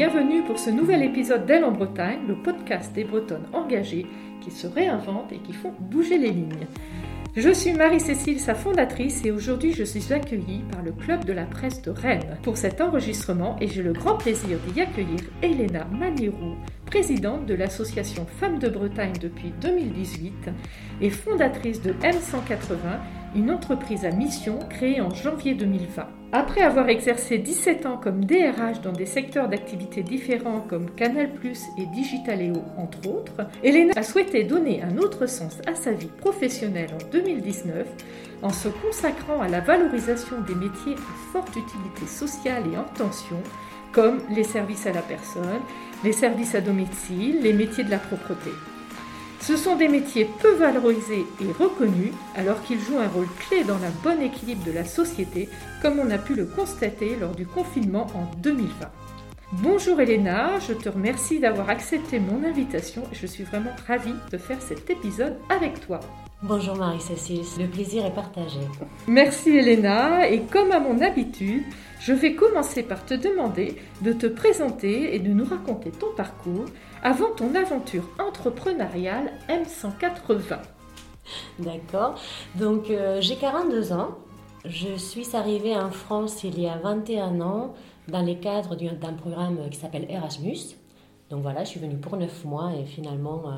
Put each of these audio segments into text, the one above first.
bienvenue pour ce nouvel épisode d'Elle en Bretagne, le podcast des Bretonnes engagées qui se réinventent et qui font bouger les lignes. Je suis Marie-Cécile, sa fondatrice, et aujourd'hui je suis accueillie par le Club de la presse de Rennes pour cet enregistrement et j'ai le grand plaisir d'y accueillir Elena Manirou, présidente de l'association Femmes de Bretagne depuis 2018 et fondatrice de M180, une entreprise à mission créée en janvier 2020. Après avoir exercé 17 ans comme DRH dans des secteurs d'activité différents comme Canal et Digitaléo entre autres, Elena a souhaité donner un autre sens à sa vie professionnelle en 2019 en se consacrant à la valorisation des métiers à forte utilité sociale et en tension comme les services à la personne, les services à domicile, les métiers de la propreté. Ce sont des métiers peu valorisés et reconnus alors qu'ils jouent un rôle clé dans le bon équilibre de la société comme on a pu le constater lors du confinement en 2020. Bonjour Elena, je te remercie d'avoir accepté mon invitation et je suis vraiment ravie de faire cet épisode avec toi. Bonjour Marie-Cécile, le plaisir est partagé. Merci Elena et comme à mon habitude, je vais commencer par te demander de te présenter et de nous raconter ton parcours avant ton aventure entrepreneuriale M180. D'accord. Donc euh, j'ai 42 ans. Je suis arrivée en France il y a 21 ans dans le cadre d'un programme qui s'appelle Erasmus. Donc voilà, je suis venue pour 9 mois et finalement euh,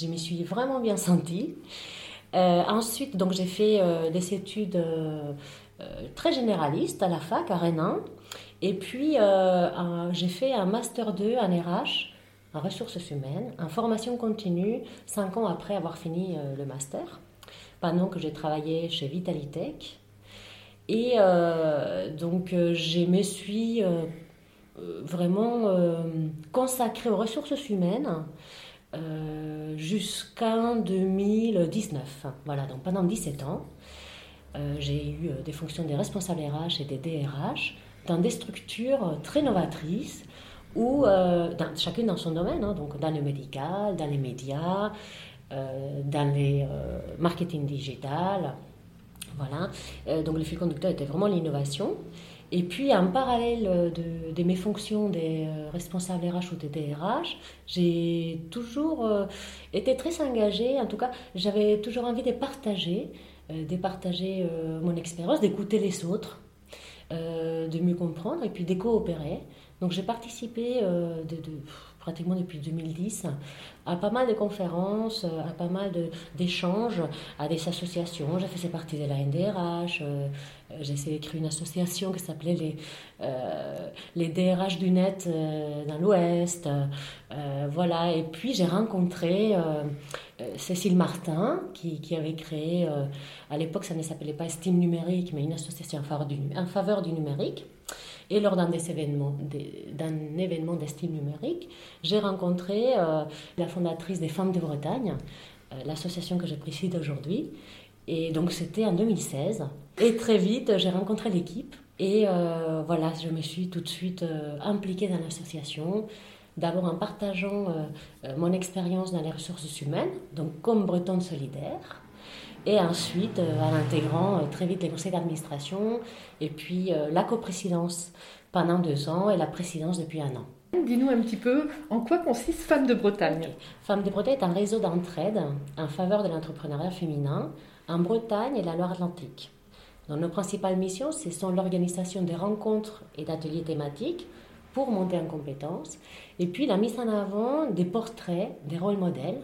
je m'y suis vraiment bien sentie. Euh, ensuite, donc j'ai fait des études très généralistes à la fac à Rennes. Et puis j'ai fait un master 2 en RH en ressources humaines, en formation continue, cinq ans après avoir fini euh, le master, pendant que j'ai travaillé chez Vitalitech. Et euh, donc, euh, je me suis vraiment consacrée aux ressources humaines jusqu'en 2019. Voilà, donc pendant 17 ans, j'ai eu des fonctions des responsables RH et des DRH dans des structures très novatrices euh, dans, chacune dans son domaine, hein, donc dans le médical, dans les médias, euh, dans les euh, marketing digital. Voilà. donc le fil conducteur était vraiment l'innovation. Et puis, en parallèle de, de mes fonctions des responsables RH ou des DRH, j'ai toujours été très engagée. En tout cas, j'avais toujours envie de partager, de partager mon expérience, d'écouter les autres, de mieux comprendre et puis de coopérer. Donc j'ai participé euh, de, pratiquement depuis 2010 à pas mal de conférences, à pas mal d'échanges, à des associations. J'ai fait partie de la NDRH, euh, j'ai écrit une association qui s'appelait les, euh, les DRH du net dans l'Ouest. voilà, et puis j'ai rencontré Cécile Martin qui, qui avait créé, à l'époque ça ne s'appelait pas Estime numérique, mais une association en faveur du numérique. Et lors d'un événement, d'un événement d'estime numérique, j'ai rencontré euh, la fondatrice des Femmes de Bretagne, euh, l'association que je préside aujourd'hui. Et donc c'était en 2016. Et très vite, j'ai rencontré l'équipe. Et euh, voilà, je me suis tout de suite impliquée dans l'association. D'abord en partageant mon expérience dans les ressources humaines, donc comme Bretonne solidaire et ensuite euh, en intégrant euh, très vite les conseils d'administration et puis euh, la coprésidence pendant deux ans et la présidence depuis un an. Dis-nous un petit peu en quoi consiste Femmes de Bretagne? Femmes de Bretagne est un réseau d'entraide en faveur de l'entrepreneuriat féminin en Bretagne et la Loire-Atlantique. nos principales missions, ce sont l'organisation des rencontres et d'ateliers thématiques pour monter en compétences, et puis la mise en avant des portraits, des rôles modèles.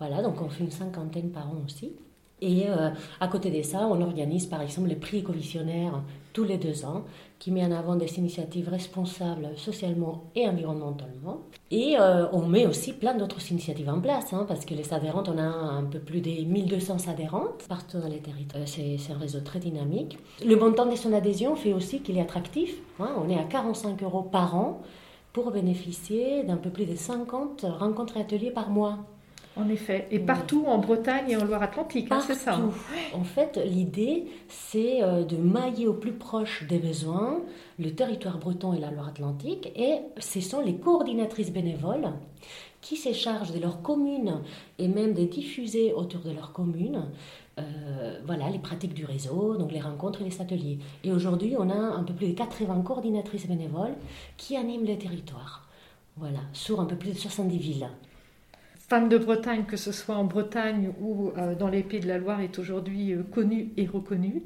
Voilà, donc on fait une cinquantaine par an aussi. Et euh, à côté de ça, on organise par exemple les prix éco-visionnaires tous les deux ans, qui met en avant des initiatives responsables socialement et environnementalement. Et euh, on met aussi plein d'autres initiatives en place, hein, parce que les adhérentes, on a un peu plus de 1200 adhérentes partout dans les territoires. C'est un réseau très dynamique. Le montant de son adhésion fait aussi qu'il est attractif. Hein. on est à 45 euros par an pour bénéficier d'un peu plus de 50 rencontres et ateliers par mois. En effet, et partout en Bretagne et en Loire-Atlantique, hein, c'est ça. En fait, l'idée, c'est euh, de mailler au plus proche des besoins le territoire breton et la Loire-Atlantique, et ce sont les coordinatrices bénévoles qui se chargent de leur commune et même de diffuser autour de leur commune voilà, les pratiques du réseau, donc les rencontres et les ateliers. Et aujourd'hui, on a un peu plus de 80 coordinatrices bénévoles qui animent les territoires. Voilà, sur un peu plus de 70 villes. Femme de Bretagne, que ce soit en Bretagne ou dans les Pays de la Loire, est aujourd'hui connue et reconnue.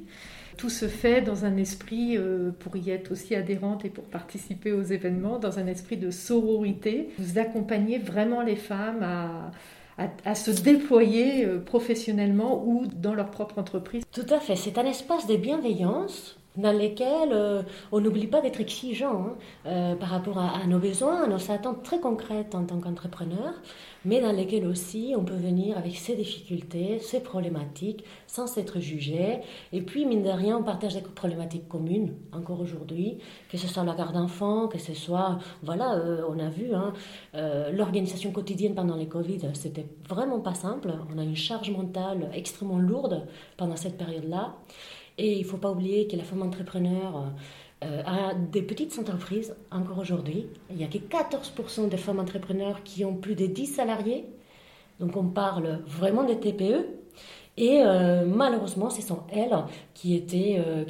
Tout se fait dans un esprit, euh, pour y être aussi adhérente et pour participer aux événements, dans un esprit de sororité. Vous accompagnez vraiment les femmes à, à, se déployer euh, professionnellement ou dans leur propre entreprise. Tout à fait, c'est un espace de bienveillance dans lequel euh, on n'oublie pas d'être exigeant hein, par rapport à, nos besoins, à nos attentes très concrètes en tant qu'entrepreneur, mais dans lesquels aussi on peut venir avec ses difficultés, ses problématiques, sans s'être jugé. Et puis, mine de rien, on partage des problématiques communes, encore aujourd'hui, que ce soit la garde d'enfants, que ce soit, voilà, euh, on a vu, hein, euh, l'organisation quotidienne pendant les Covid, c'était vraiment pas simple. On a une charge mentale extrêmement lourde pendant cette période-là. Et il ne faut pas oublier que la femme entrepreneur euh, à des petites entreprises, encore aujourd'hui, il n'y a que 14% de femmes entrepreneurs qui ont plus de 10 salariés. Donc on parle vraiment des TPE. Et euh, malheureusement, ce sont elles qui, étaient, euh,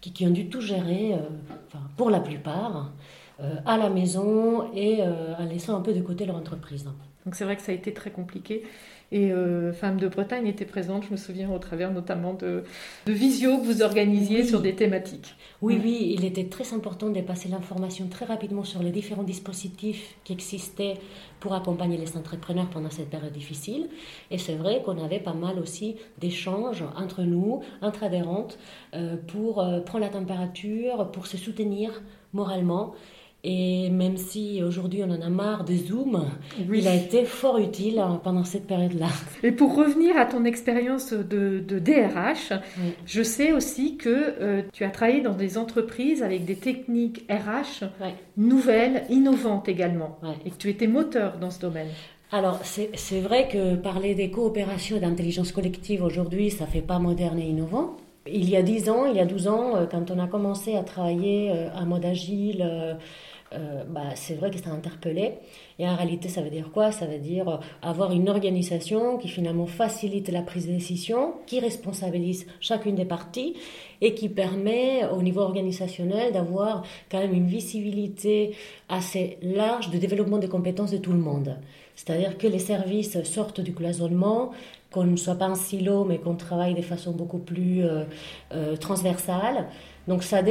qui, ont dû tout gérer, pour la plupart, à la maison et en laissant un peu de côté leur entreprise. Donc c'est vrai que ça a été très compliqué. Et euh, Femmes de Bretagne était présente, je me souviens, au travers notamment de, de visio que vous organisiez sur des thématiques. Oui, oui, il était très important de passer l'information très rapidement sur les différents dispositifs qui existaient pour accompagner les entrepreneurs pendant cette période difficile. Et c'est vrai qu'on avait pas mal aussi d'échanges entre nous, entre adhérentes, euh, pour euh, prendre la température, pour se soutenir moralement. Et même si aujourd'hui on en a marre des Zooms, il a été fort utile hein, pendant cette période-là. Et pour revenir à ton expérience de, DRH, je sais aussi que euh, tu as travaillé dans des entreprises avec des techniques RH nouvelles, innovantes également, et que tu étais moteur dans ce domaine. Alors, c'est vrai que parler des coopérations et d'intelligence collective aujourd'hui, ça fait pas moderne et innovant. Il y a 10 ans, il y a 12 ans, euh, quand on a commencé à travailler en euh, mode agile, euh, bah, c'est vrai que ça interpellé. Et en réalité, ça veut dire quoi? Ça veut dire euh, avoir une organisation qui finalement facilite la prise de décision, qui responsabilise chacune des parties et qui permet au niveau organisationnel d'avoir quand même une visibilité assez large de développement des compétences de tout le monde. C'est-à-dire que les services sortent du cloisonnement, qu'on ne soit pas en silo, mais qu'on travaille de façon beaucoup plus euh, transversale. Donc ça a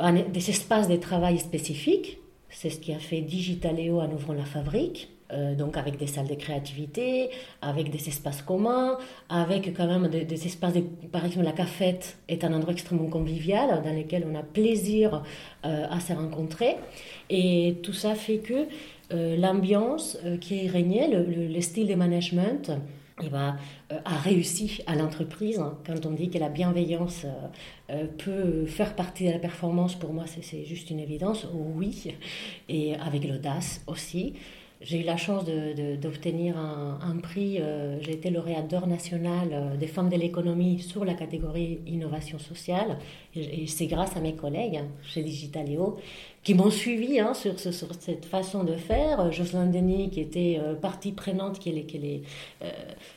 des espaces de travail spécifiques. C'est ce qui a fait Digitaléo en ouvrant la fabrique. Euh, donc avec des salles de créativité, avec des espaces communs, avec quand même des, espaces, par exemple la cafette est un endroit extrêmement convivial dans lequel on a plaisir euh, à se rencontrer. Et tout ça fait que euh, l'ambiance qui régnait, le, style de management, eh ben, a réussi à l'entreprise. Quand on dit que la bienveillance euh, peut faire partie de la performance, pour moi, c'est juste une évidence. Oui, et avec l'audace aussi. J'ai eu la chance d'obtenir un, prix. Euh, j'ai été lauréate d'or national euh, des femmes de l'économie sur la catégorie innovation sociale. Et, c'est grâce à mes collègues hein, chez Digitaléo qui m'ont suivi hein, sur, sur, cette façon de faire. Jocelyn Denis, qui était partie prenante, qui est, qui est les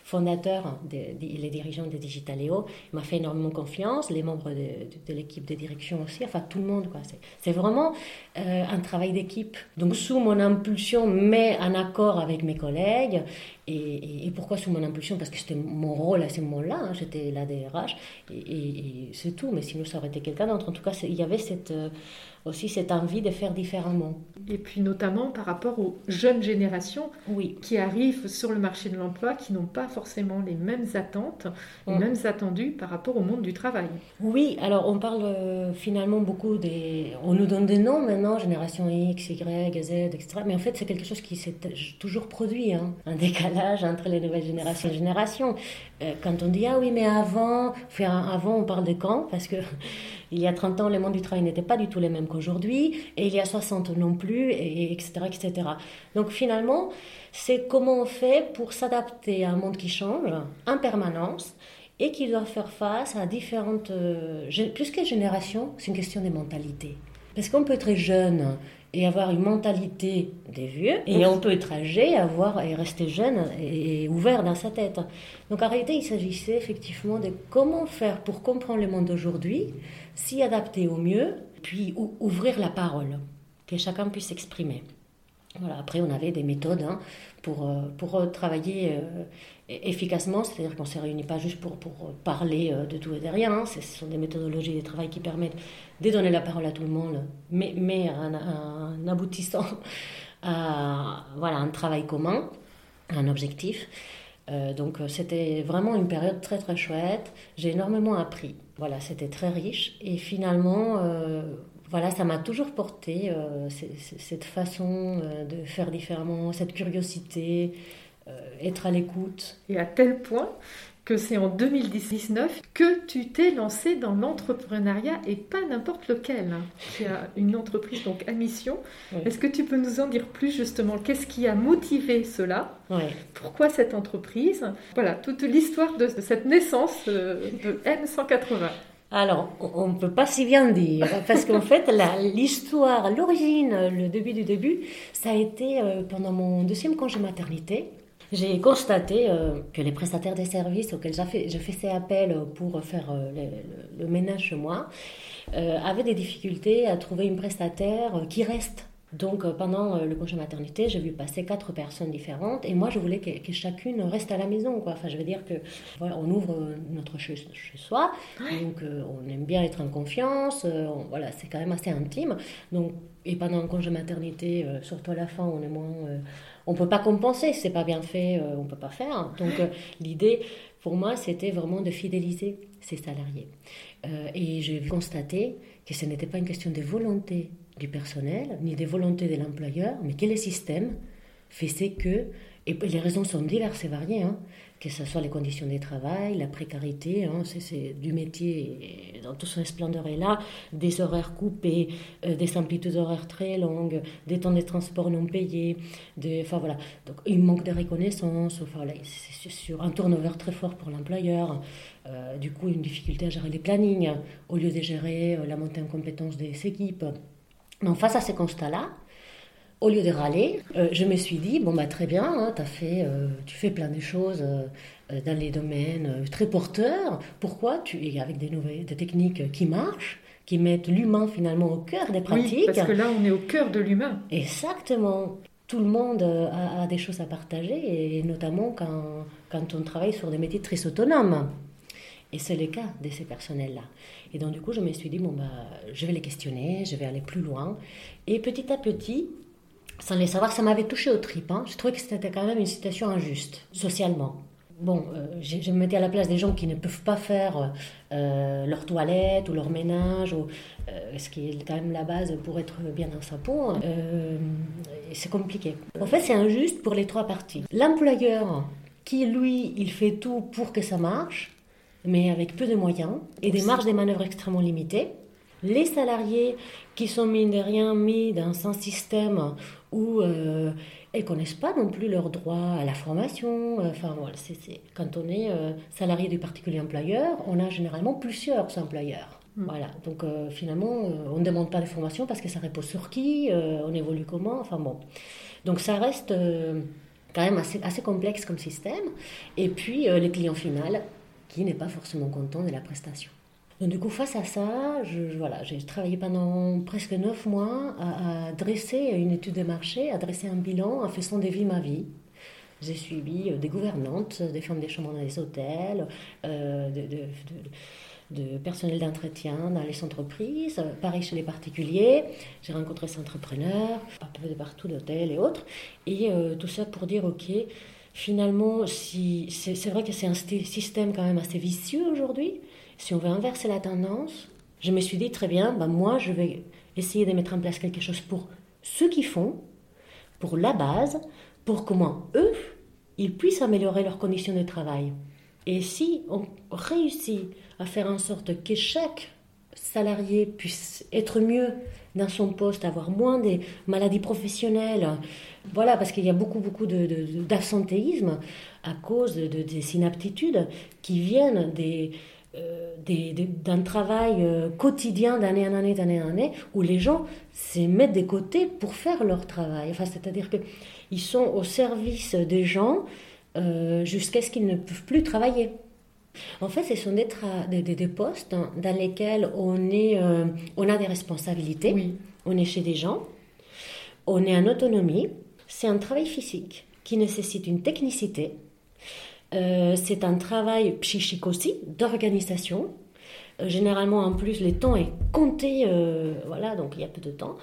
fondateur, les dirigeants de Digitaléo, m'a fait énormément confiance. Les membres de, l'équipe de direction aussi, enfin tout le monde. C'est vraiment euh, un travail d'équipe. Donc sous mon impulsion, mais en accord avec mes collègues. Et, pourquoi sous mon impulsion? Parce que c'était mon rôle à ce moment-là, hein, j'étais la DRH, et, c'est tout. Mais sinon, ça aurait été quelqu'un d'autre. En tout cas, il y avait cette, euh, aussi cette envie de faire différemment. Et puis notamment par rapport aux jeunes générations oui. qui arrivent sur le marché de l'emploi, qui n'ont pas forcément les mêmes attentes, les mm. mêmes attendus par rapport au monde du travail. Oui, alors on parle euh, finalement beaucoup des... On nous donne des noms maintenant, génération X, Y, Z, etc. Mais en fait, c'est quelque chose qui s'est toujours produit, hein. un décalage entre les nouvelles générations et générations. Euh, quand on dit, ah oui, mais avant, avant on parle de quand? Parce que il y a 30 ans, le monde du travail n'était pas du tout les mêmes qu'aujourd'hui, et il y a 60 non plus, et, etc., etc. Donc finalement, c'est comment on fait pour s'adapter à un monde qui change en permanence et qui doit faire face à différentes... Euh, plus que générations, c'est une question de mentalité. Parce qu'on peut être jeune et avoir une mentalité des vieux, et on peut être âgé avoir, et rester jeune et, ouvert dans sa tête. Donc en réalité, il s'agissait effectivement de comment faire pour comprendre le monde d'aujourd'hui, s'y adapter au mieux, puis ouvrir la parole, que chacun puisse s'exprimer. Voilà, après, on avait des méthodes hein, pour, euh, pour travailler euh, efficacement, c'est-à-dire qu'on ne s'est réunis pas juste pour, pour parler euh, de tout et de rien. Hein. Ce sont des méthodologies de travail qui permettent de donner la parole à tout le monde, mais, mais en, aboutissant à voilà, un travail commun, un objectif. donc c'était vraiment une période très très chouette. J'ai énormément appris. Voilà, c'était très riche. Et finalement, voilà, ça m'a toujours porté, euh, cette façon euh, de faire différemment, cette curiosité, euh, être à l'écoute. Et à tel point que c'est en 2019 que tu t'es lancé dans l'entrepreneuriat et pas n'importe lequel. Tu as une entreprise donc à mission. Est-ce que tu peux nous en dire plus justement? Qu'est-ce qui a motivé cela? Pourquoi cette entreprise? Voilà, toute l'histoire de, de cette naissance de N180. Alors, on ne peut pas si bien dire, parce qu'en fait, l'histoire, l'origine, le début du début, ça a été euh, pendant mon deuxième congé maternité. J'ai constaté euh, que les prestataires des services auxquels je faisais appel pour faire euh, le, le, ménage chez moi avaient des difficultés à trouver une prestataire qui reste donc euh, pendant euh, le congé maternité, j'ai vu passer quatre personnes différentes et moi je voulais que, chacune reste à la maison. Quoi. Enfin, je veux dire que voilà, on ouvre notre chez, soi, donc euh, on aime bien être en confiance. voilà, c'est quand même assez intime. Donc et pendant le congé maternité, surtout à la fin, on est moins, on peut pas compenser. C'est pas bien fait, on peut pas faire. Donc l'idée pour moi, c'était vraiment de fidéliser ces salariés. et j'ai constaté que ce n'était pas une question de volonté du personnel, ni des volontés de l'employeur, mais que le système fait que, et les raisons sont diverses et variées, hein, que ce soit les conditions de travail, la précarité, hein, c'est du métier dans toute son splendeur est là, des horaires coupés, euh, des amplitudes horaires très longues, des temps de transport non payés, des, enfin voilà, donc il manque de reconnaissance, enfin c'est sur un turnover très fort pour l'employeur, euh, du coup une difficulté à gérer les plannings au lieu de gérer euh, la montée en compétence des équipes. Donc face à ces constats-là, au lieu de râler, euh, je me suis dit, bon bah très bien, hein, as fait, euh, tu fais plein de choses euh, dans les domaines très porteurs, pourquoi tu, avec des, nouvelles, des techniques qui marchent, qui mettent l'humain finalement au cœur des pratiques. Oui, parce que là on est au cœur de l'humain. Exactement. Tout le monde a, des choses à partager, et notamment quand, quand on travaille sur des métiers très autonomes. Et c'est le cas de ces personnels-là. Et donc, du coup, je me suis dit, bon, bah, je vais les questionner, je vais aller plus loin. Et petit à petit, sans les savoir, ça m'avait touché au tripes. Hein. Je trouvais que c'était quand même une situation injuste, socialement. Bon, euh, je, me mettais à la place des gens qui ne peuvent pas faire euh, leur toilette ou leur ménage, ou, euh, ce qui est quand même la base pour être bien dans sa peau. Hein. c'est compliqué. En fait, c'est injuste pour les trois parties. L'employeur, qui lui, il fait tout pour que ça marche, mais avec peu de moyens et des marges de manœuvre extrêmement limitées. Les salariés qui sont mine de rien mis dans un système où euh, elles ne connaissent pas non plus leurs droits à la formation. Enfin, voilà, c'est, quand on est euh, salarié du particulier employeur, on a généralement plusieurs employeurs. Hmm. Voilà, donc euh, finalement, on ne demande pas de formation parce que ça repose sur qui, on évolue comment, enfin bon. Donc ça reste quand même assez, assez, complexe comme système. Et puis, les clients finaux, qui n'est pas forcément content de la prestation. Donc du coup, face à ça, je, voilà, j'ai travaillé pendant presque neuf mois à, dresser une étude de marché, à dresser un bilan en faisant des vies ma vie. J'ai suivi euh, des gouvernantes, des femmes des chambres dans les hôtels, euh, de, personnel d'entretien dans les entreprises, pareil chez les particuliers. J'ai rencontré des entrepreneurs, un peu de partout, d'hôtels et autres. Et euh, tout ça pour dire, OK, finalement, c'est vrai que c'est un système quand même assez vicieux aujourd'hui. Si on veut inverser la tendance, je me suis dit très bien, bah moi je vais essayer de mettre en place quelque chose pour ceux qui font, pour la base, pour comment eux, ils puissent améliorer leurs conditions de travail. Et si on réussit à faire en sorte que chaque salarié puisse être mieux dans son poste, avoir moins des maladies professionnelles. Voilà, parce qu'il y a beaucoup, beaucoup d'absentéisme à cause de, des inaptitudes qui viennent des, d'un travail quotidien d'année en année, d'année en année, où les gens se mettent des côtés pour faire leur travail. Enfin, c'est-à-dire qu'ils sont au service des gens jusqu'à ce qu'ils ne peuvent plus travailler. En fait, ce sont des, des, postes dans, lesquels on, est, on a des responsabilités, on est chez des gens, on est en autonomie, c'est un travail physique qui nécessite une technicité, euh, c'est un travail psychique aussi, d'organisation. Euh, généralement, en plus, le temps est compté, euh, voilà, donc il y a peu de temps.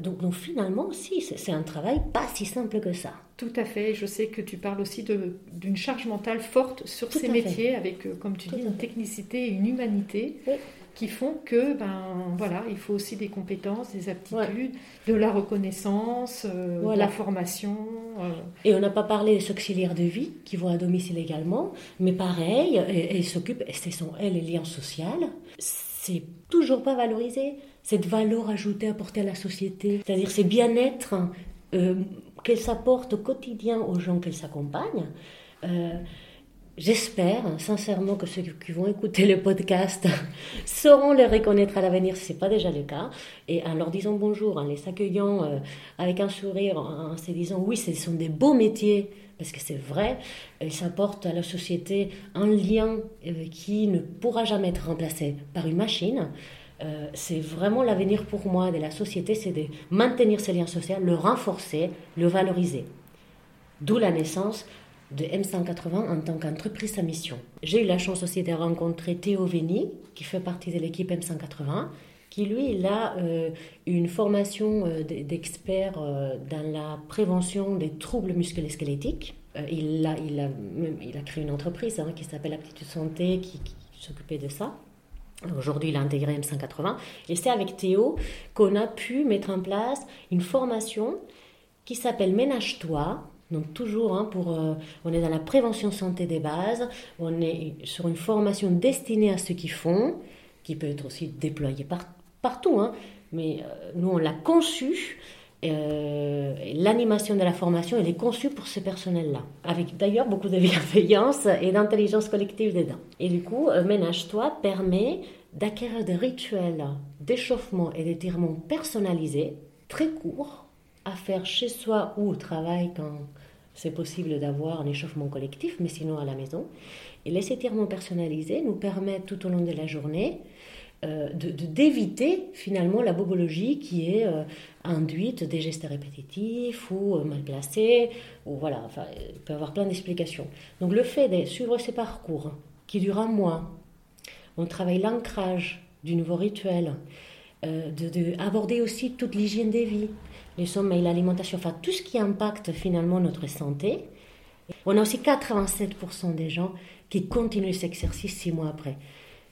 donc, donc, finalement, si, c'est un travail pas si simple que ça. Tout à fait. Je sais que tu parles aussi d'une charge mentale forte sur ces métiers, avec, comme tu dis, une technicité et une humanité. Oui qui font que, ben voilà, il faut aussi des compétences, des aptitudes, de la reconnaissance, euh, de la formation. Euh. Et on n'a pas parlé des auxiliaires de vie qui vont à domicile également, mais pareil, elles s'occupent, ce sont elles les liens sociaux, c'est toujours pas valorisé, cette valeur ajoutée apportée à la société, c'est-à-dire ce bien-être euh, qu'elles s'apportent au quotidien aux gens qu'elles s'accompagnent. J'espère sincèrement que ceux qui vont écouter le podcast sauront les reconnaître à l'avenir si ce n'est pas déjà le cas. Et en leur disant bonjour, en les accueillant euh, avec un sourire, en, se disant oui, ce sont des beaux métiers, parce que c'est vrai, ils apportent à la société un lien euh, qui ne pourra jamais être remplacé par une machine. Euh, c'est vraiment l'avenir pour moi de la société, c'est de maintenir ce lien social, le renforcer, le valoriser. D'où la naissance de M180 en tant qu'entreprise à mission. J'ai eu la chance aussi de rencontrer Théo Veni, qui fait partie de l'équipe M180, qui lui, il a euh, une formation euh, d'expert euh, dans la prévention des troubles musculo-squelettiques. il, a, il, a, il a créé une entreprise hein, qui s'appelle Aptitude Santé, qui, qui s'occupait de ça. Aujourd'hui, il a intégré M180. Et c'est avec Théo qu'on a pu mettre en place une formation qui s'appelle Ménage-toi, donc toujours, hein, pour, euh, on est dans la prévention santé des bases, on est sur une formation destinée à ceux qui font, qui peut être aussi déployée partout, hein, mais euh, nous on l'a conçue, euh, l'animation de la formation elle est conçue pour ces personnels-là, avec d'ailleurs beaucoup de bienveillance et d'intelligence collective dedans. Et du coup, Ménage-toi permet d'acquérir des rituels d'échauffement et d'étirement personnalisés, très courts, à faire chez soi ou au travail quand c'est possible d'avoir un échauffement collectif, mais sinon à la maison. Et les étirements personnalisés nous permettent tout au long de la journée euh, de d'éviter finalement la bobologie qui est euh, induite des gestes répétitifs ou euh, mal placés, ou voilà, enfin, il peut y avoir plein d'explications. Donc le fait de suivre ces parcours qui durent un mois, on travaille l'ancrage du nouveau rituel, d'aborder de, aussi toute l'hygiène des vies, les sommeil, l'alimentation, enfin tout ce qui impacte finalement notre santé. On a aussi 87% des gens qui continuent cet exercice six mois après.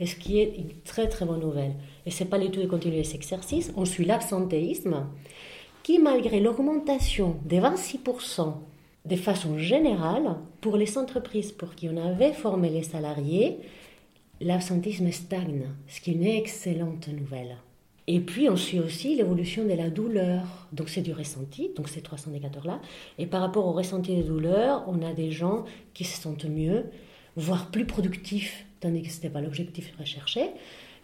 Et ce qui est une très très bonne nouvelle. Et c'est pas du tout de continuer cet exercice, on suit l'absentéisme, qui malgré l'augmentation des 26% de façon générale, pour les entreprises pour qui on avait formé les salariés, l'absentéisme stagne, ce qui est une excellente nouvelle. Et puis on suit aussi l'évolution de la douleur. Donc c'est du ressenti, donc ces trois indicateurs-là. Et par rapport au ressenti des douleurs, on a des gens qui se sentent mieux, voire plus productifs, tandis que ce n'était pas l'objectif recherché.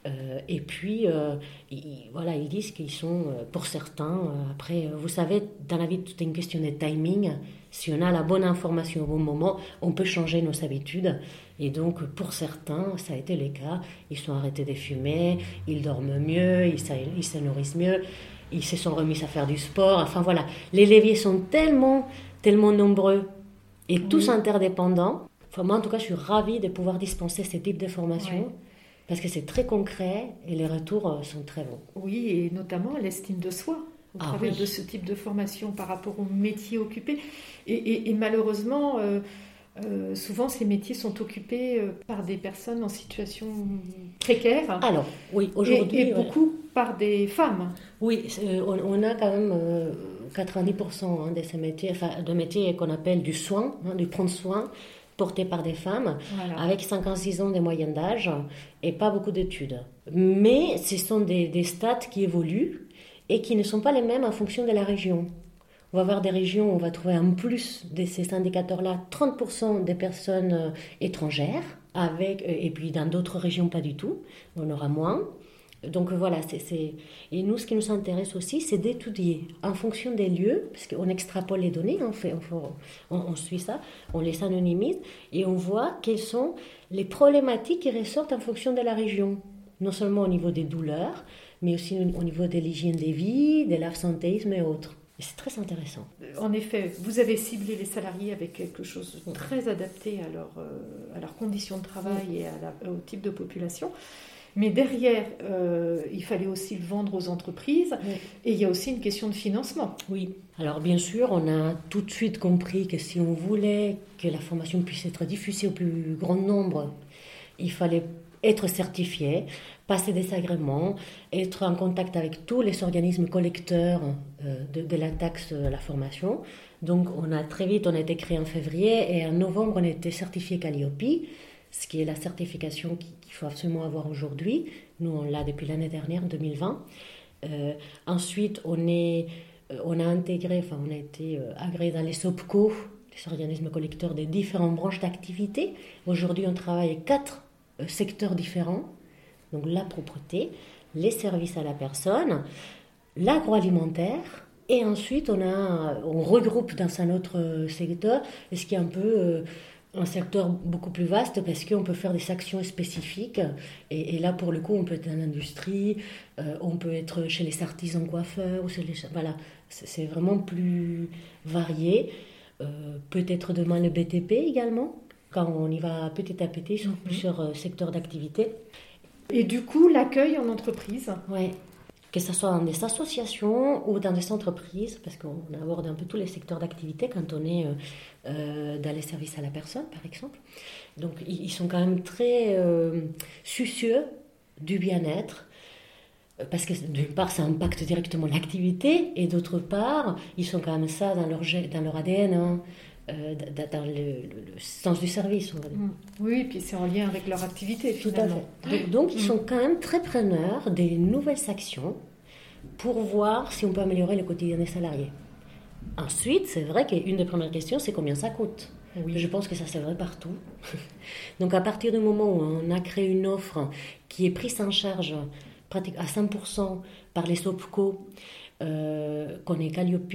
Euh, et puis, euh, ils, voilà, ils disent qu'ils sont, euh, pour certains, après, vous savez, dans la vie, tout est une question de timing. Si on a la bonne information au bon moment, on peut changer nos habitudes. Et donc, pour certains, ça a été le cas. Ils sont arrêtés de fumer, ils dorment mieux, ils, ils se nourrissent mieux, ils se sont remis à faire du sport. Enfin voilà, les leviers sont tellement, tellement nombreux et tous interdépendants. Enfin, moi, en tout cas, je suis ravie de pouvoir dispenser ce type de formation. Parce que c'est très concret et les retours euh, sont très bons. Oui, et notamment l'estime de soi au ah travers de ce type de formation par rapport au métier occupé. Et, malheureusement, euh, euh, souvent, ces métiers sont occupés par des personnes en situation précaire. Alors, oui, aujourd'hui. Et, beaucoup par des femmes. Oui, on, a quand même 90% hein, de ces métiers, de métiers qu'on appelle du soin, hein, du prendre soin, portés par des femmes avec 56 ans de moyenne d'âge et pas beaucoup d'études. Mais ce sont des, des stats qui évoluent et qui ne sont pas les mêmes en fonction de la région. On va avoir des régions où on va trouver en plus de ces indicateurs-là 30% des personnes euh, étrangères avec, et puis dans d'autres régions, pas du tout. On aura moins. Donc voilà, c'est, et nous, ce qui nous intéresse aussi, c'est d'étudier en fonction des lieux, parce qu'on extrapole les données, on, fait, on, suit ça, on les anonymise, et on voit quelles sont les problématiques qui ressortent en fonction de la région, non seulement au niveau des douleurs, mais aussi au niveau de l'hygiène des vies, de l'absentéisme et autres. Et c'est très intéressant. En effet, vous avez ciblé les salariés avec quelque chose de très adapté à, leur, euh, à leurs conditions de travail et à au type de population. Mais derrière, euh, il fallait aussi le vendre aux entreprises. Et il y a aussi une question de financement. Oui. Alors bien sûr, on a tout de suite compris que si on voulait que la formation puisse être diffusée au plus grand nombre, il fallait être certifié, passer des agréments, être en contact avec tous les organismes collecteurs euh, de, la taxe de la formation. Donc on a très vite, on a été créé en février et en novembre, on a été certifié Calliope ce qui est la certification qu'il faut absolument avoir aujourd'hui. Nous, on l'a depuis l'année dernière, 2020. Euh, ensuite, on, est, euh, on a intégré, enfin, on a été euh, agréé dans les SOPCO, les organismes collecteurs des différentes branches d'activité. Aujourd'hui, on travaille quatre secteurs différents. Donc, la propreté, les services à la personne, l'agroalimentaire, et ensuite, on, a, on regroupe dans un autre secteur, ce qui est un peu un secteur beaucoup plus vaste parce qu'on peut faire des actions spécifiques. Et, là, pour le coup, on peut être dans l'industrie, euh, on peut être chez les artisans coiffeurs, ou chez les, voilà, c'est vraiment plus varié. Euh, peut-être demain le BTP également, quand on y va petit à petit sur mhm. plusieurs euh, secteurs d'activité. Et du coup, l'accueil en entreprise Oui, que ce soit dans des associations ou dans des entreprises, parce qu'on aborde un peu tous les secteurs d'activité quand on est euh, euh, dans les services à la personne, par exemple. Donc ils sont quand même très euh, soucieux du bien-être, parce que d'une part, ça impacte directement l'activité, et d'autre part, ils sont quand même ça dans leur, dans leur ADN. Hein, dans le, sens du service. On va dire. Mm. Oui, et puis c'est en lien avec leur activité finalement. Donc, donc, ils mm. sont quand même très preneurs des nouvelles actions pour voir si on peut améliorer le quotidien des salariés. Ensuite, c'est vrai qu'une des premières questions, c'est combien ça coûte? Oui. Je pense que ça c'est vrai partout. Donc à partir du moment où on a créé une offre qui est prise en charge à 100% par les SOPCO, euh, qu'on est Calliope,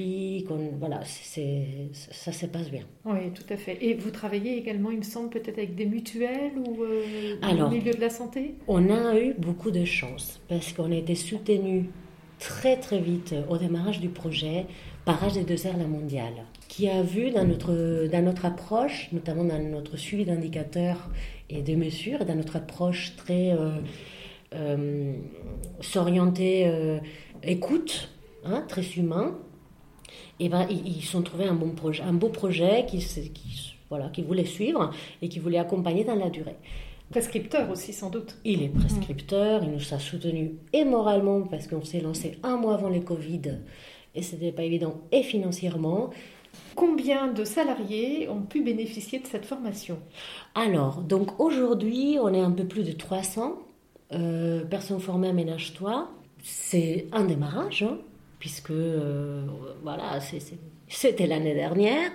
qu'on, voilà, c'est, ça se passe bien. Oui, tout à fait. Et vous travaillez également, il me semble, peut-être avec des mutuelles ou euh, au milieu de la santé? On a eu beaucoup de chance parce qu'on a été soutenu très très vite au démarrage du projet par des r La Mondiale, qui a vu dans notre, dans notre approche, notamment dans notre suivi d'indicateurs et de mesures, dans notre approche très euh s'orienter écoute, Hein, très humain, et ben, ils, ils ont trouvé un, bon projet, un beau projet qui, qui, voilà, qui voulait suivre et qui voulait accompagner dans la durée. Prescripteur aussi, sans doute. Il est prescripteur, il nous a soutenus et moralement parce qu'on s'est lancé un mois avant les Covid et c'était pas évident, et financièrement. Combien de salariés ont pu bénéficier de cette formation? Alors, donc aujourd'hui, on est un peu plus de 300 euh, personnes formées à Ménage-toi. C'est un démarrage. Hein puisque euh, voilà, c'était l'année dernière,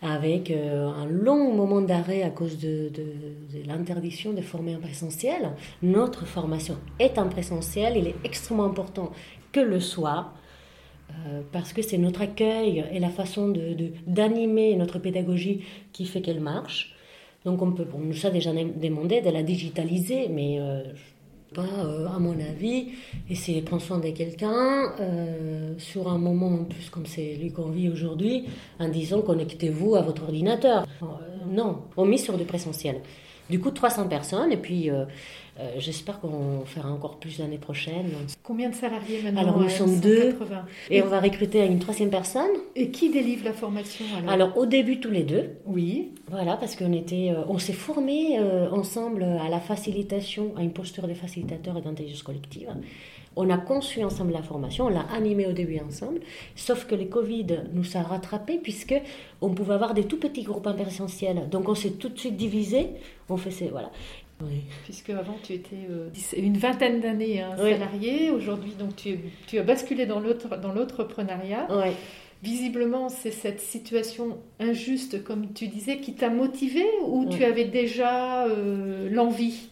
avec euh, un long moment d'arrêt à cause de, l'interdiction de former en présentiel. Notre formation est en présentiel, il est extrêmement important que le soit. Euh, parce que c'est notre accueil et la façon d'animer notre pédagogie qui fait qu'elle marche. Donc on, peut, on nous a déjà demandé de la digitaliser, mais pas, euh, à mon avis, essayer de prendre soin de quelqu'un euh, sur un moment en plus comme c'est lui qu'on vit aujourd'hui, en disant connectez-vous à votre ordinateur. Euh, non, on mise sur du présentiel. Du coup, 300 personnes, et puis euh, j'espère qu'on fera encore plus l'année prochaine. Combien de salariés maintenant Alors nous sommes deux et, on va recruter une troisième personne. Et qui délivre la formation alors, au début tous les deux. Oui. Voilà parce qu'on était, euh, on s'est formés euh, ensemble à la facilitation, à une posture de facilitateur et d'intelligence collective. On a conçu ensemble la formation, on l'a animée au début ensemble, sauf que le Covid nous a rattrapés puisque on pouvait avoir des tout petits groupes en Donc on s'est tout de suite divisé, on fait ces, Puisque avant tu étais euh, une vingtaine d'années hein, salarié, aujourd'hui donc tu, tu, as basculé dans l'entrepreneuriat. visiblement, c'est cette situation injuste, comme tu disais, qui t'a motivé ou tu avais déjà euh, l'envie?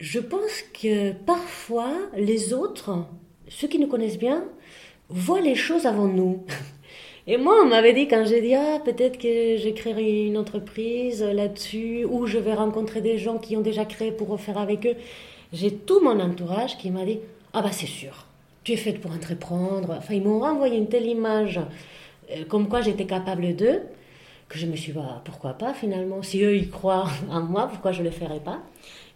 Je pense que parfois, les autres, ceux qui nous connaissent bien, voient les choses avant nous. Et moi, on m'avait dit quand j'ai dit ah peut-être que je créerai une entreprise là-dessus ou je vais rencontrer des gens qui ont déjà créé pour refaire avec eux. J'ai tout mon entourage qui m'a dit ah bah c'est sûr, tu es faite pour entreprendre. Enfin ils m'ont renvoyé une telle image euh, comme quoi j'étais capable d'eux que je me suis dit bah, pourquoi pas finalement si eux ils croient en moi pourquoi je le ferais pas?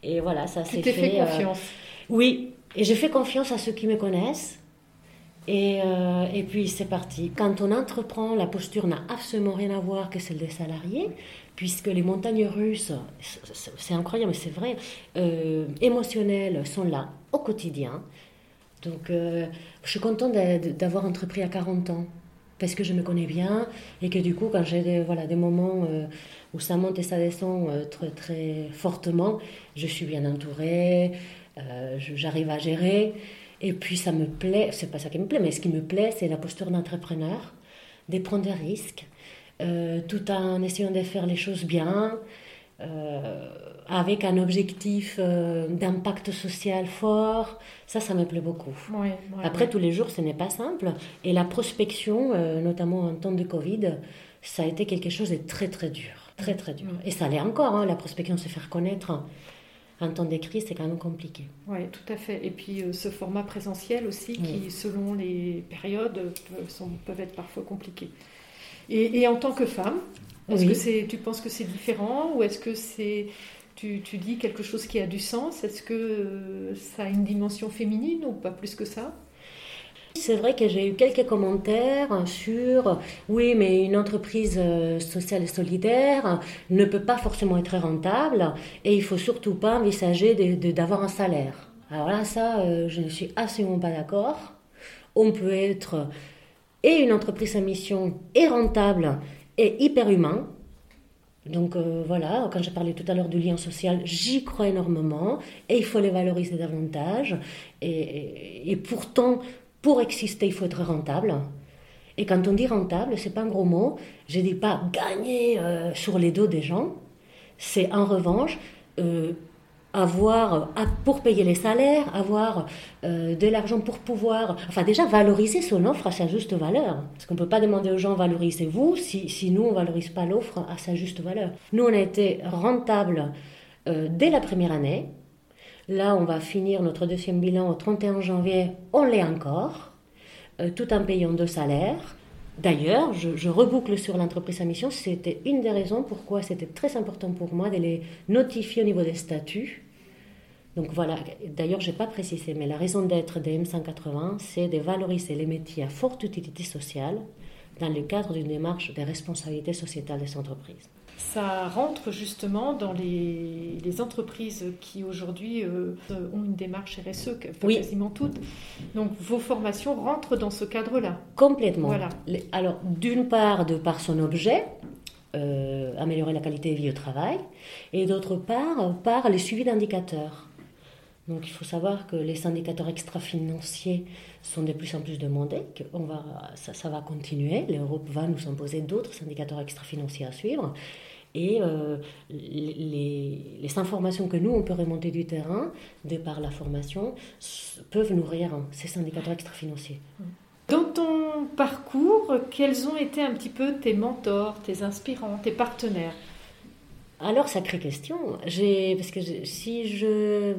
Et voilà ça s'est fait. Tu t'es fait confiance. oui et je fais confiance à ceux qui me connaissent et, euh, et, puis c'est parti. Quand on entreprend, la posture n'a absolument rien à voir que celle des salariés, puisque les montagnes russes, c'est incroyable, mais c'est vrai, euh, émotionnelles sont là au quotidien. Donc euh, je suis contente d'avoir entrepris à 40 ans, parce que je me connais bien, et que du coup, quand j'ai des, voilà, des moments où ça monte et ça descend très, très fortement, je suis bien entourée, j'arrive à gérer. Et puis ça me plaît, c'est pas ça qui me plaît, mais ce qui me plaît, c'est la posture d'entrepreneur, de prendre des risques, euh, tout en essayant de faire les choses bien, euh, avec un objectif euh, d'impact social fort. Ça, ça me plaît beaucoup. Après, tous les jours, ce n'est pas simple. Et la prospection, notamment en temps de Covid, ça a été quelque chose de très, très dur. Très, très dur. Et ça l'est encore, hein, la prospection, se faire connaître un temps d'écrit, c'est quand même compliqué. Oui, tout à fait. Et puis euh, ce format présentiel aussi, qui selon les périodes peuvent, être parfois compliqués. Et, en tant que femme, est-ce que c'est, tu penses que c'est différent ou est-ce que c'est, tu, tu, dis quelque chose qui a du sens? Est-ce que euh, ça a une dimension féminine ou pas plus que ça? C'est vrai que j'ai eu quelques commentaires sur oui, mais une entreprise euh, sociale et solidaire ne peut pas forcément être rentable et il faut surtout pas envisager d'avoir un salaire. Alors là, ça, euh, je ne suis absolument pas d'accord. On peut être et une entreprise à mission et rentable et hyper humain. Donc euh, voilà, quand j'ai parlé tout à l'heure du lien social, j'y crois énormément et il faut les valoriser davantage. Et, et pourtant, pour exister, il faut être rentable. Et quand on dit rentable, c'est pas un gros mot. Je dis pas gagner euh, sur les dos des gens. C'est en revanche euh, avoir pour payer les salaires, avoir euh, de l'argent pour pouvoir, enfin déjà valoriser son offre à sa juste valeur. Parce qu'on peut pas demander aux gens valorisez-vous si, si nous on valorise pas l'offre à sa juste valeur. Nous on a été rentable dès la première année. Là, on va finir notre deuxième bilan au 31 janvier. On l'est encore, euh, tout en payant deux salaires. D'ailleurs, je, reboucle sur l'entreprise à mission. C'était une des raisons pourquoi c'était très important pour moi de les notifier au niveau des statuts. Donc voilà, d'ailleurs, je n'ai pas précisé, mais la raison d'être des M180, c'est de valoriser les métiers à forte utilité sociale dans le cadre d'une démarche de responsabilité sociétale des entreprises ça rentre justement dans les, entreprises qui aujourd'hui euh, ont une démarche RSE, quasiment toutes. Donc vos formations rentrent dans ce cadre-là. Complètement. Voilà. Alors d'une part, de par son objet, euh, améliorer la qualité de vie au travail, et d'autre part, par les suivis d'indicateurs. Donc il faut savoir que les indicateurs extra-financiers sont de plus en plus demandés, que on va, ça, va continuer. L'Europe va nous imposer d'autres indicateurs extra-financiers à suivre. Et euh, les, les, informations que nous, on peut remonter du terrain, de par la formation, peuvent nourrir ces indicateurs extra-financiers. Dans ton parcours, quels ont été un petit peu tes mentors, tes inspirants, tes partenaires? Alors, sacrée question. Parce que si je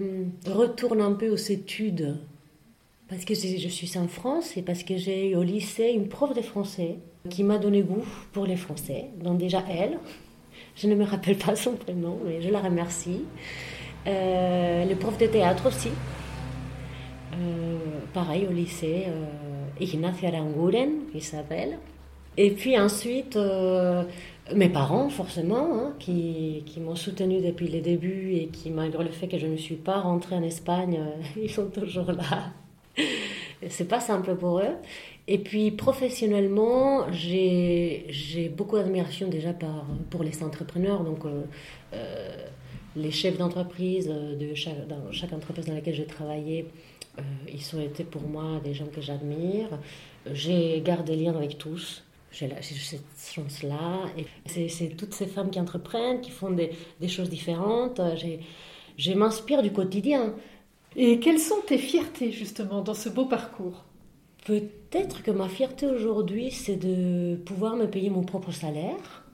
retourne un peu aux études, parce que je suis en France et parce que j'ai eu au lycée une prof de français qui m'a donné goût pour les Français. Donc déjà elle, je ne me rappelle pas son prénom, mais je la remercie. Euh, le prof de théâtre aussi. Euh, pareil au lycée, euh, Ignacia Aranguren, il s'appelle. Et puis ensuite, euh, mes parents, forcément, hein, qui, qui m'ont soutenu depuis le début et qui, malgré le fait que je ne suis pas rentrée en Espagne, ils sont toujours là. C'est pas simple pour eux. Et puis professionnellement, j'ai beaucoup d'admiration déjà par, pour les entrepreneurs, donc euh, euh, les chefs d'entreprise de chaque, dans chaque entreprise dans laquelle j'ai travaillé, euh, ils ont été pour moi des gens que j'admire. J'ai gardé lien avec tous. J'ai cette chance-là. Et c'est toutes ces femmes qui entreprennent, qui font des, des choses différentes. Je m'inspire du quotidien. Et quelles sont tes fiertés justement dans ce beau parcours? Peut-être que ma fierté aujourd'hui, c'est de pouvoir me payer mon propre salaire,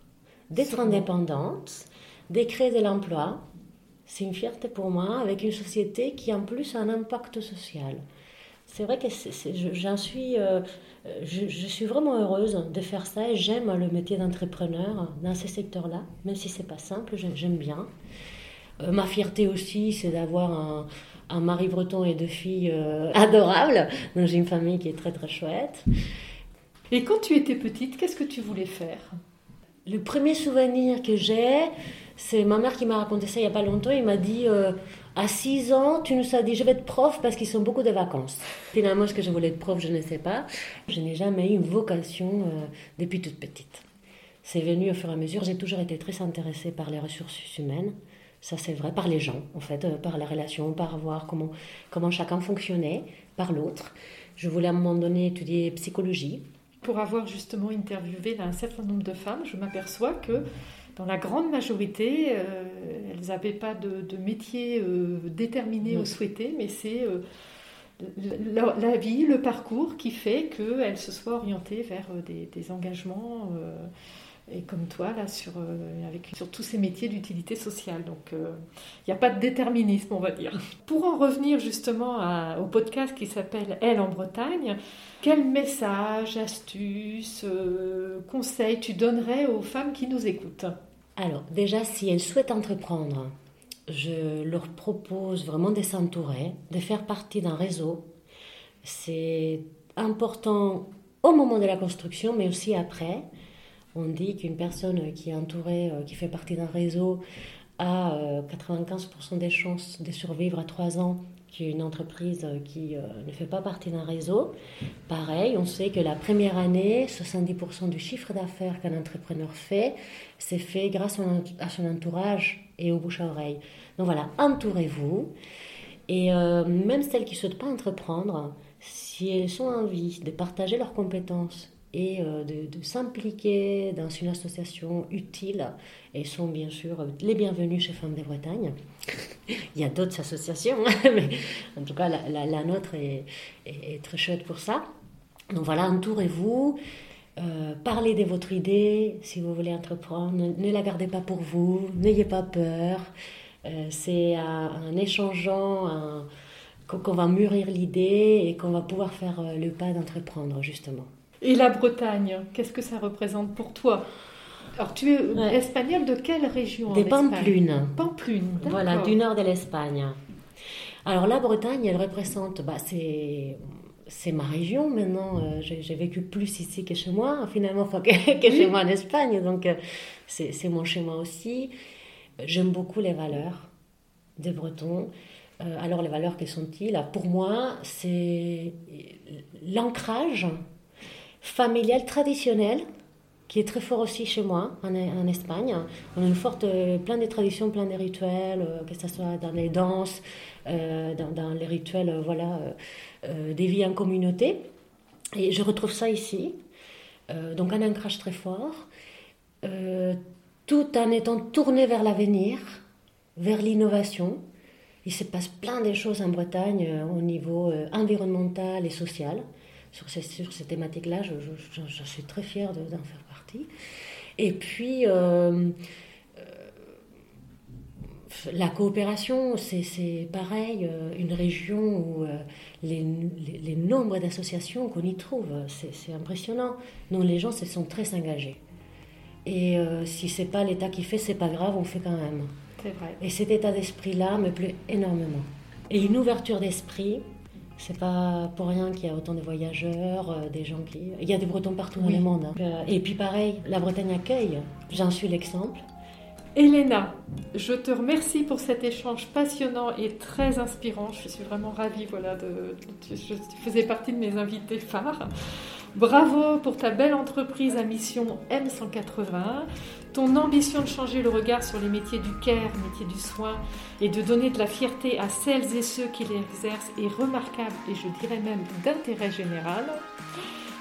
d'être indépendante, de créer de l'emploi. C'est une fierté pour moi avec une société qui en plus a un impact social. C'est vrai que j'en suis, euh, je, suis vraiment heureuse de faire ça et j'aime le métier d'entrepreneur dans ces secteurs-là, même si c'est pas simple, j'aime bien. Euh, ma fierté aussi, c'est d'avoir un, un mari breton et deux filles euh, adorables. Donc j'ai une famille qui est très très chouette. Et quand tu étais petite, qu'est-ce que tu voulais faire? Le premier souvenir que j'ai, c'est ma mère qui m'a raconté ça il n'y a pas longtemps. Il m'a dit euh, à 6 ans, tu nous as dit je vais être prof parce qu'ils sont beaucoup de vacances. Finalement, ce que je voulais être prof, je ne sais pas. Je n'ai jamais eu une vocation euh, depuis toute petite. C'est venu au fur et à mesure. J'ai toujours été très intéressée par les ressources humaines. Ça, c'est vrai par les gens, en fait, euh, par la relation, par voir comment, comment chacun fonctionnait, par l'autre. Je voulais à un moment donné étudier psychologie. Pour avoir justement interviewé un certain nombre de femmes, je m'aperçois que dans la grande majorité, euh, elles n'avaient pas de, métier euh, déterminé ou souhaité, mais c'est la, vie, le parcours qui fait qu'elles se soient orientées vers des, des engagements et comme toi, là, sur, euh, avec, sur tous ces métiers d'utilité sociale. Donc, il euh, n'y a pas de déterminisme, on va dire. Pour en revenir justement au podcast qui s'appelle Elle en Bretagne, quel message, astuce, euh, conseil tu donnerais aux femmes qui nous écoutent? Alors, déjà, si elles souhaitent entreprendre, je leur propose vraiment de s'entourer, de faire partie d'un réseau. C'est important au moment de la construction, mais aussi après. On dit qu'une personne qui est entourée, euh, qui fait partie d'un réseau, a 95% euh, des chances de survivre à 3 ans qu'une entreprise qui euh, ne fait pas partie d'un réseau. Pareil, on sait que la première année, 70% du chiffre d'affaires qu'un entrepreneur fait, c'est fait grâce à son entourage et au bouche à oreille. Donc voilà, entourez-vous. Et même celles qui ne souhaitent pas entreprendre, si elles ont envie de partager leurs compétences et euh, de, s'impliquer dans une association utile et sont bien sûr les bienvenus chez Femmes de Bretagne. Il y a d'autres associations, mais en tout cas la, nôtre est, très chouette pour ça. Donc voilà, entourez-vous, euh, parlez de votre idée si vous voulez entreprendre, ne, la gardez pas pour vous, n'ayez pas peur. Euh, c'est en échangeant qu'on va mûrir l'idée et qu'on va pouvoir faire le pas d'entreprendre justement. Et la Bretagne, qu'est-ce que ça représente pour toi? Alors, tu es espagnol de quelle région Des Pamplunes. Pamplunes, Voilà, du nord de l'Espagne. Alors, la Bretagne, elle représente, bah, c'est, c'est ma région maintenant. Euh, j'ai, vécu plus ici que chez moi, finalement, que, chez moi en Espagne. Donc, euh, c'est, c'est mon chez moi aussi. J'aime beaucoup les valeurs des Bretons. Euh, alors, les valeurs, quelles sont-ils? Pour moi, c'est l'ancrage familial traditionnel qui est très fort aussi chez moi, en, Espagne. On a une forte, euh, plein de traditions, plein de rituels, euh, que ce soit dans les danses, euh, dans, les rituels voilà, des vies en communauté. Et je retrouve ça ici. donc un ancrage très fort, tout en étant tourné vers l'avenir, vers l'innovation. Il se passe plein de choses en Bretagne au niveau environnemental et social sur ces, sur ces thématiques-là. Je, je, suis très fière d'en faire partie. Et puis, euh, euh, la coopération, c'est pareil, euh, une région où les, les, nombres d'associations qu'on y trouve, c'est impressionnant. Non, les gens se sont très engagés. Et si c'est pas l'État qui fait, c'est pas grave, on fait quand même. C'est vrai. Et cet état d'esprit-là me plaît énormément. Et une ouverture d'esprit, c'est pas pour rien qu'il y a autant de voyageurs, euh, des gens qui. Il y a des Bretons partout dans le monde. Hein. Euh, et puis pareil, la Bretagne accueille. J'en suis l'exemple. Elena, je te remercie pour cet échange passionnant et très inspirant. Je suis vraiment ravie, voilà, de, tu faisais partie de mes invités phares. Bravo pour ta belle entreprise à mission M180, ton ambition de changer le regard sur les métiers du care, métiers du soin, et de donner de la fierté à celles et ceux qui l'exercent est remarquable et je dirais même d'intérêt général.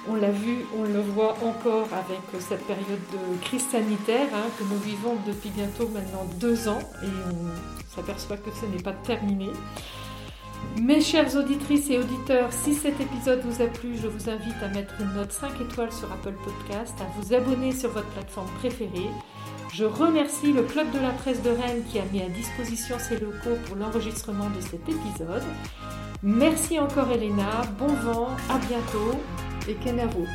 On l'a vu, on le voit encore avec cette période de crise sanitaire hein, que nous vivons depuis bientôt maintenant deux ans et on s'aperçoit que ce n'est pas terminé. Mes chères auditrices et auditeurs, si cet épisode vous a plu, je vous invite à mettre une note 5 étoiles sur Apple Podcast, à vous abonner sur votre plateforme préférée. Je remercie le Club de la Presse de Rennes qui a mis à disposition ses locaux pour l'enregistrement de cet épisode. Merci encore Elena, bon vent, à bientôt et Kenavo.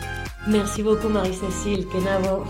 Merci beaucoup Marie-Cécile, Kenavo.